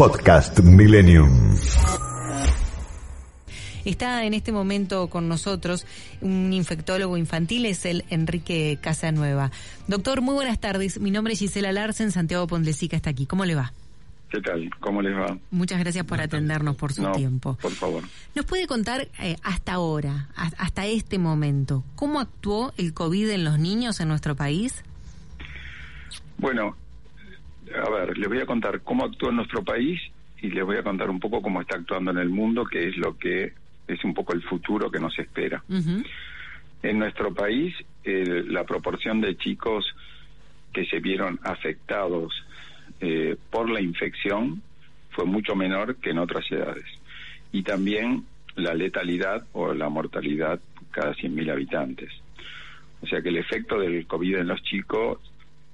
Podcast Millennium. Está en este momento con nosotros un infectólogo infantil, es el Enrique Casanueva. Doctor, muy buenas tardes. Mi nombre es Gisela Larsen, Santiago Pondlesica está aquí. ¿Cómo le va? ¿Qué tal? ¿Cómo les va? Muchas gracias por atendernos, por su No, tiempo. Por favor. ¿Nos puede contar eh, hasta ahora, a- hasta este momento, cómo actuó el COVID en los niños en nuestro país? Bueno, a ver, les voy a contar cómo actúa en nuestro país y les voy a contar un poco cómo está actuando en el mundo, que es lo que es un poco el futuro que nos espera. En nuestro país, el- la proporción de chicos que se vieron afectados eh, por la infección fue mucho menor que en otras edades. Y también la letalidad o la mortalidad cada 100.000 habitantes. O sea que el efecto del COVID en los chicos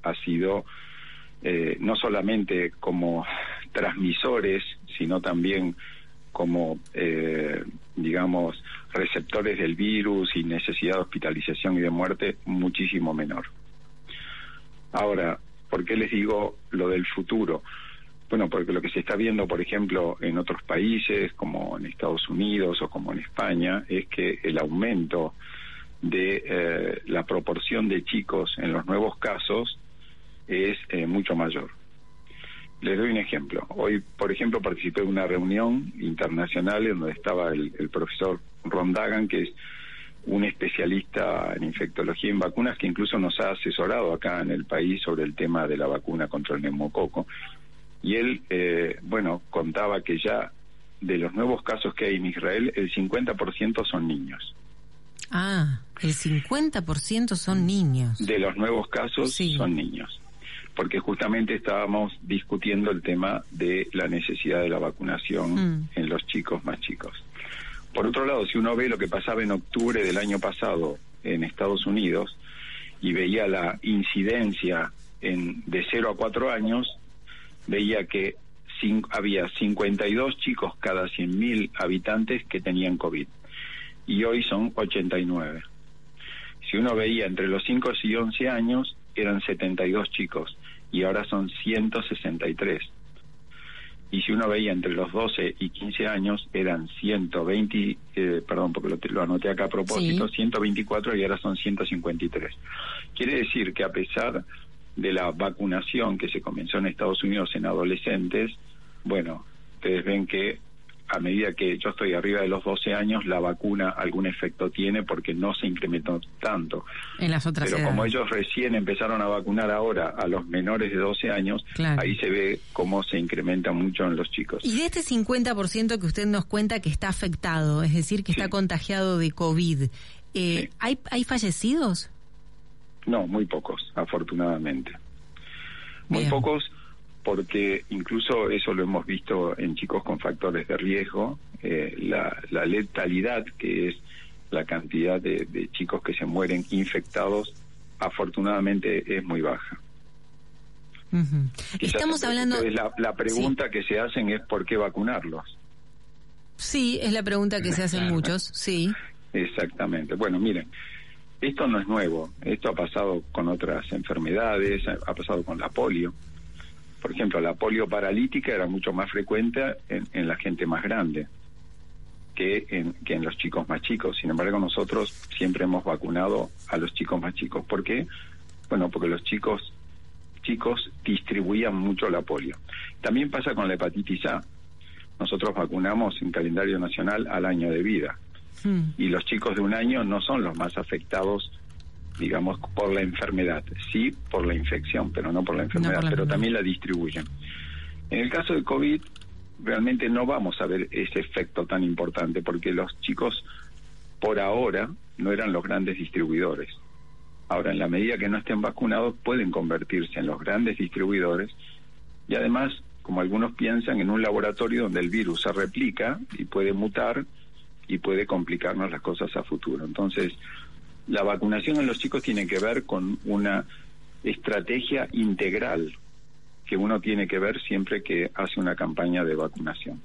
ha sido eh, no solamente como transmisores, sino también como, eh, digamos, receptores del virus y necesidad de hospitalización y de muerte muchísimo menor. Ahora, ¿por qué les digo lo del futuro? Bueno, porque lo que se está viendo, por ejemplo, en otros países, como en Estados Unidos o como en España, es que el aumento de eh, la proporción de chicos en los nuevos casos es eh, mucho mayor. Les doy un ejemplo. Hoy, por ejemplo, participé de una reunión internacional en donde estaba el, el profesor Ron Dagan, que es un especialista en infectología y en vacunas que incluso nos ha asesorado acá en el país sobre el tema de la vacuna contra el neumococo. Y él, eh, bueno, contaba que ya de los nuevos casos que hay en Israel, el 50% son niños. Ah, el 50% son niños. De los nuevos casos Sí. son niños. Porque justamente estábamos discutiendo el tema de la necesidad de la vacunación Mm. en los chicos más chicos. Por otro lado, si uno ve lo que pasaba en octubre del año pasado en Estados Unidos y veía la incidencia en, de 0 a 4 años, veía que había 52 chicos cada 100.000 habitantes que tenían COVID y hoy son 89. Si uno veía entre los 5 y 11 años, eran 72 chicos y ahora son 163. Y si uno veía entre los 12 y 15 años, eran 120, eh, perdón, porque lo, lo anoté acá a propósito, Sí. 124 y ahora son 153. Quiere decir que a pesar de la vacunación que se comenzó en Estados Unidos en adolescentes, bueno, ustedes ven que a medida que yo estoy arriba de los 12 años, la vacuna algún efecto tiene porque no se incrementó tanto. En las otras Pero edades. como ellos recién empezaron a vacunar ahora a los menores de 12 años, Claro. ahí se ve cómo se incrementa mucho en los chicos. Y de este 50% que usted nos cuenta que está afectado, es decir, que está contagiado de COVID, eh, Sí. ¿hay, ¿hay fallecidos? No, muy pocos, afortunadamente. Muy Bien. pocos porque incluso eso lo hemos visto en chicos con factores de riesgo, eh, la, la letalidad, que es la cantidad de, de chicos que se mueren infectados, afortunadamente es muy baja. Quizás Estamos hablando... La, la pregunta que se hacen es por qué vacunarlos. Sí, es la pregunta que se hacen muchos, sí. Exactamente. Bueno, miren, esto no es nuevo. Esto ha pasado con otras enfermedades, ha ha pasado con la polio. Por ejemplo, la polio paralítica era mucho más frecuente en, en la gente más grande que en, que en los chicos más chicos. Sin embargo, nosotros siempre hemos vacunado a los chicos más chicos. ¿Por qué? Bueno, porque los chicos chicos distribuían mucho la polio. También pasa con la hepatitis A. Nosotros vacunamos en calendario nacional al año de vida Mm. y los chicos de un año no son los más afectados, digamos, por la enfermedad. Sí, por la infección, pero no por la enfermedad, por la pero enfermedad. también la distribuyen. En el caso de COVID, realmente no vamos a ver ese efecto tan importante, porque los chicos, por ahora, no eran los grandes distribuidores. Ahora, en la medida que no estén vacunados, pueden convertirse en los grandes distribuidores y además, como algunos piensan, en un laboratorio donde el virus se replica y puede mutar y puede complicarnos las cosas a futuro. Entonces, la vacunación en los chicos tiene que ver con una estrategia integral que uno tiene que ver siempre que hace una campaña de vacunación.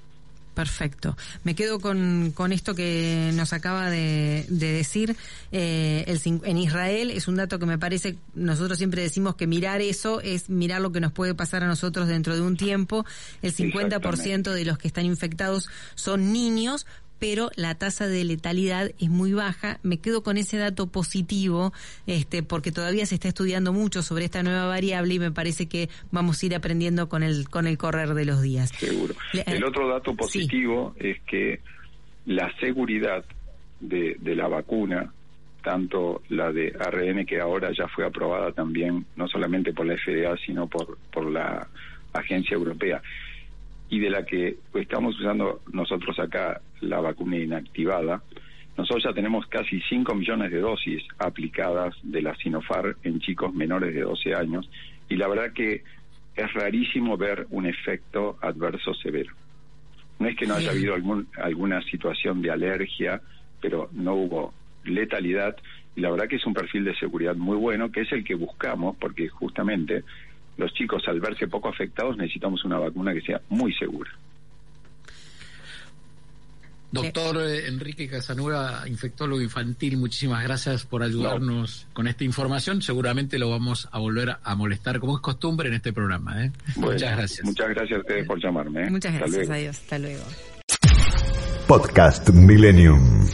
Perfecto. Me quedo con, con esto que nos acaba de, decir. Eh, el, en Israel es un dato que me parece, nosotros siempre decimos que mirar eso es mirar lo que nos puede pasar a nosotros dentro de un tiempo. El 50% de los que están infectados son niños, pero la tasa de letalidad es muy baja. Me quedo con ese dato positivo, este, porque todavía se está estudiando mucho sobre esta nueva variable y me parece que vamos a ir aprendiendo con el, con el correr de los días. Seguro. el otro dato positivo es que la seguridad de, de la vacuna, tanto la de ARN que ahora ya fue aprobada también, no solamente por la FDA, sino por, por la Agencia Europea, y de la que estamos usando nosotros acá la vacuna inactivada, nosotros ya tenemos casi 5 millones de dosis aplicadas de la Sinopharm en chicos menores de 12 años y la verdad que es rarísimo ver un efecto adverso severo. No es que no haya habido algún, alguna situación de alergia, pero no hubo letalidad y la verdad que es un perfil de seguridad muy bueno, que es el que buscamos porque justamente los chicos al verse poco afectados necesitamos una vacuna que sea muy segura. Doctor eh, Enrique Casanueva, infectólogo infantil, muchísimas gracias por ayudarnos con esta información. Seguramente lo vamos a volver a molestar como es costumbre en este programa. ¿eh? muchas gracias. Muchas gracias a ustedes por llamarme. ¿eh? Muchas gracias, adiós, hasta luego. Podcast Millennium.